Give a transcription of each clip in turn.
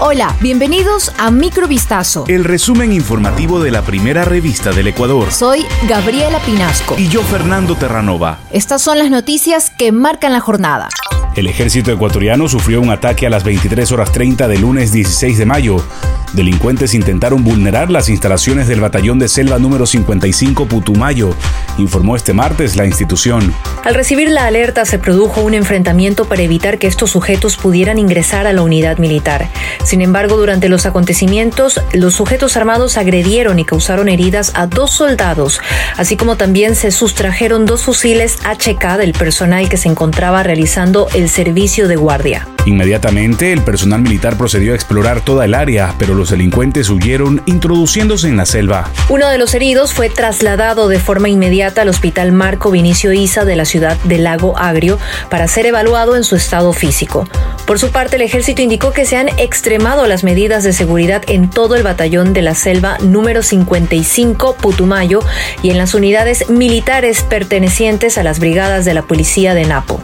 Hola, bienvenidos a Microvistazo. El resumen informativo de la primera revista del Ecuador. Soy Gabriela Pinasco. Y yo, Fernando Terranova. Estas son las noticias que marcan la jornada. El ejército ecuatoriano sufrió un ataque a las 23 horas 30 del lunes 16 de mayo. Delincuentes intentaron vulnerar las instalaciones del batallón de selva número 55 Putumayo, informó este martes la institución. Al recibir la alerta se produjo un enfrentamiento para evitar que estos sujetos pudieran ingresar a la unidad militar. Sin embargo, durante los acontecimientos, los sujetos armados agredieron y causaron heridas a dos soldados, así como también se sustrajeron dos fusiles HK del personal que se encontraba realizando el servicio de guardia. Inmediatamente, el personal militar procedió a explorar toda el área, pero los delincuentes huyeron introduciéndose en la selva. Uno de los heridos fue trasladado de forma inmediata al Hospital Marco Vinicio Isa de la ciudad de Lago Agrio para ser evaluado en su estado físico. Por su parte, el ejército indicó que se han extremado las medidas de seguridad en todo el batallón de la selva número 55 Putumayo y en las unidades militares pertenecientes a las brigadas de la policía de Napo.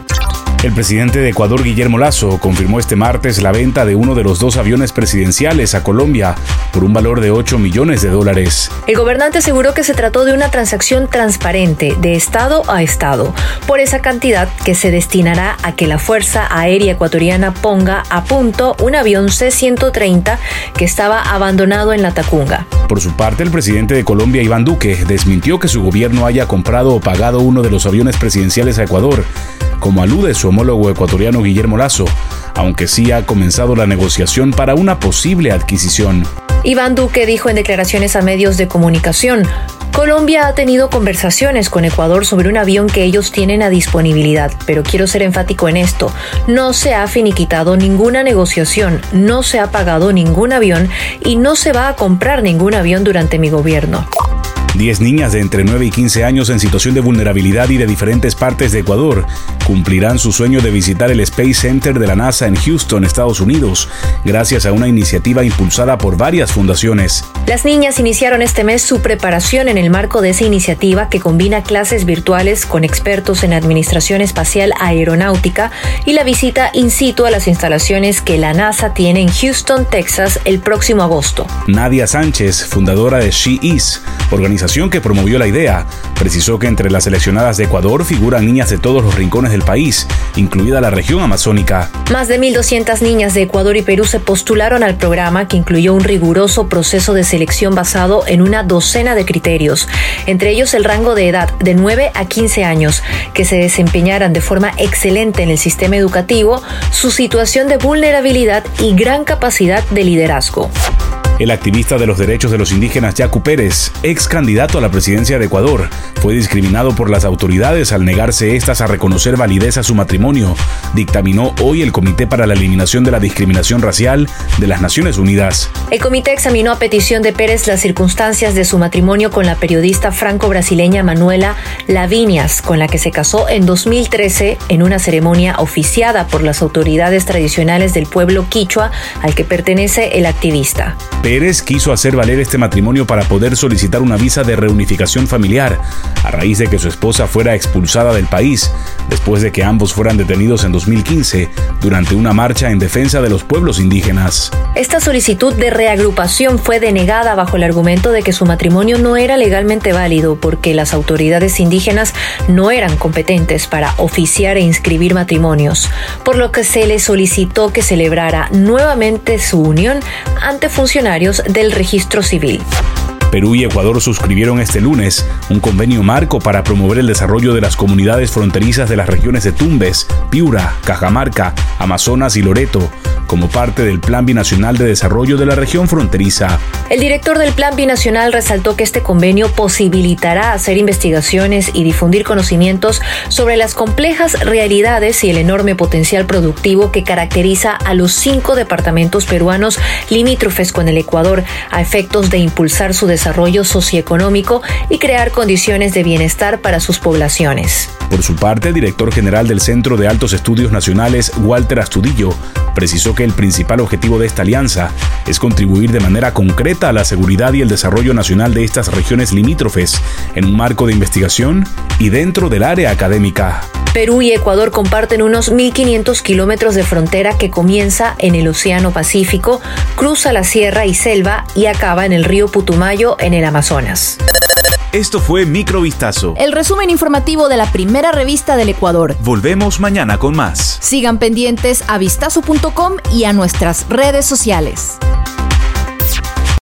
El presidente de Ecuador, Guillermo Lazo, confirmó este martes la venta de uno de los dos aviones presidenciales a Colombia por un valor de 8 millones de dólares. El gobernante aseguró que se trató de una transacción transparente de Estado a Estado, por esa cantidad que se destinará a que la Fuerza Aérea Ecuatoriana ponga a punto un avión C-130 que estaba abandonado en la Tacunga. Por su parte, el presidente de Colombia, Iván Duque, desmintió que su gobierno haya comprado o pagado uno de los aviones presidenciales a Ecuador como alude su homólogo ecuatoriano Guillermo Lazo, aunque sí ha comenzado la negociación para una posible adquisición. Iván Duque dijo en declaraciones a medios de comunicación, Colombia ha tenido conversaciones con Ecuador sobre un avión que ellos tienen a disponibilidad, pero quiero ser enfático en esto. No se ha finiquitado ninguna negociación, no se ha pagado ningún avión y no se va a comprar ningún avión durante mi gobierno. 10 niñas de entre 9 y 15 años en situación de vulnerabilidad y de diferentes partes de Ecuador cumplirán su sueño de visitar el Space Center de la NASA en Houston, Estados Unidos, gracias a una iniciativa impulsada por varias fundaciones. Las niñas iniciaron este mes su preparación en el marco de esa iniciativa que combina clases virtuales con expertos en administración espacial aeronáutica y la visita in situ a las instalaciones que la NASA tiene en Houston, Texas, el próximo agosto. Nadia Sánchez, fundadora de She Is, organización que promovió la idea, precisó que entre las seleccionadas de Ecuador figuran niñas de todos los rincones del país, incluida la región amazónica. Más de 1.200 niñas de Ecuador y Perú se postularon al programa que incluyó un riguroso proceso de selección basado en una docena de criterios, entre ellos el rango de edad de 9 a 15 años, que se desempeñaran de forma excelente en el sistema educativo, su situación de vulnerabilidad y gran capacidad de liderazgo. El activista de los derechos de los indígenas Yacu Pérez, ex candidato a la presidencia de Ecuador, fue discriminado por las autoridades al negarse estas a reconocer validez a su matrimonio, dictaminó hoy el Comité para la Eliminación de la Discriminación Racial de las Naciones Unidas. El comité examinó a petición de Pérez las circunstancias de su matrimonio con la periodista franco-brasileña Manuela Lavinias, con la que se casó en 2013 en una ceremonia oficiada por las autoridades tradicionales del pueblo quichua al que pertenece el activista. Pérez quiso hacer valer este matrimonio para poder solicitar una visa de reunificación familiar, a raíz de que su esposa fuera expulsada del país, después de que ambos fueran detenidos en 2015 durante una marcha en defensa de los pueblos indígenas. Esta solicitud de reagrupación fue denegada bajo el argumento de que su matrimonio no era legalmente válido porque las autoridades indígenas no eran competentes para oficiar e inscribir matrimonios, por lo que se le solicitó que celebrara nuevamente su unión ante funcionarios del registro civil. Perú y Ecuador suscribieron este lunes un convenio marco para promover el desarrollo de las comunidades fronterizas de las regiones de Tumbes, Piura, Cajamarca, Amazonas y Loreto, como parte del Plan Binacional de Desarrollo de la región fronteriza. El director del Plan Binacional resaltó que este convenio posibilitará hacer investigaciones y difundir conocimientos sobre las complejas realidades y el enorme potencial productivo que caracteriza a los cinco departamentos peruanos limítrofes con el Ecuador a efectos de impulsar su desarrollo socioeconómico y crear condiciones de bienestar para sus poblaciones. Por su parte, el director general del Centro de Altos Estudios Nacionales, Walter Astudillo, precisó que el principal objetivo de esta alianza es contribuir de manera concreta a la seguridad y el desarrollo nacional de estas regiones limítrofes en un marco de investigación y dentro del área académica. Perú y Ecuador comparten unos 1.500 kilómetros de frontera que comienza en el Océano Pacífico, cruza la sierra y selva y acaba en el río Putumayo en el Amazonas. Esto fue Microvistazo. El resumen informativo de la primera revista del Ecuador. Volvemos mañana con más. Sigan pendientes a vistazo.com y a nuestras redes sociales.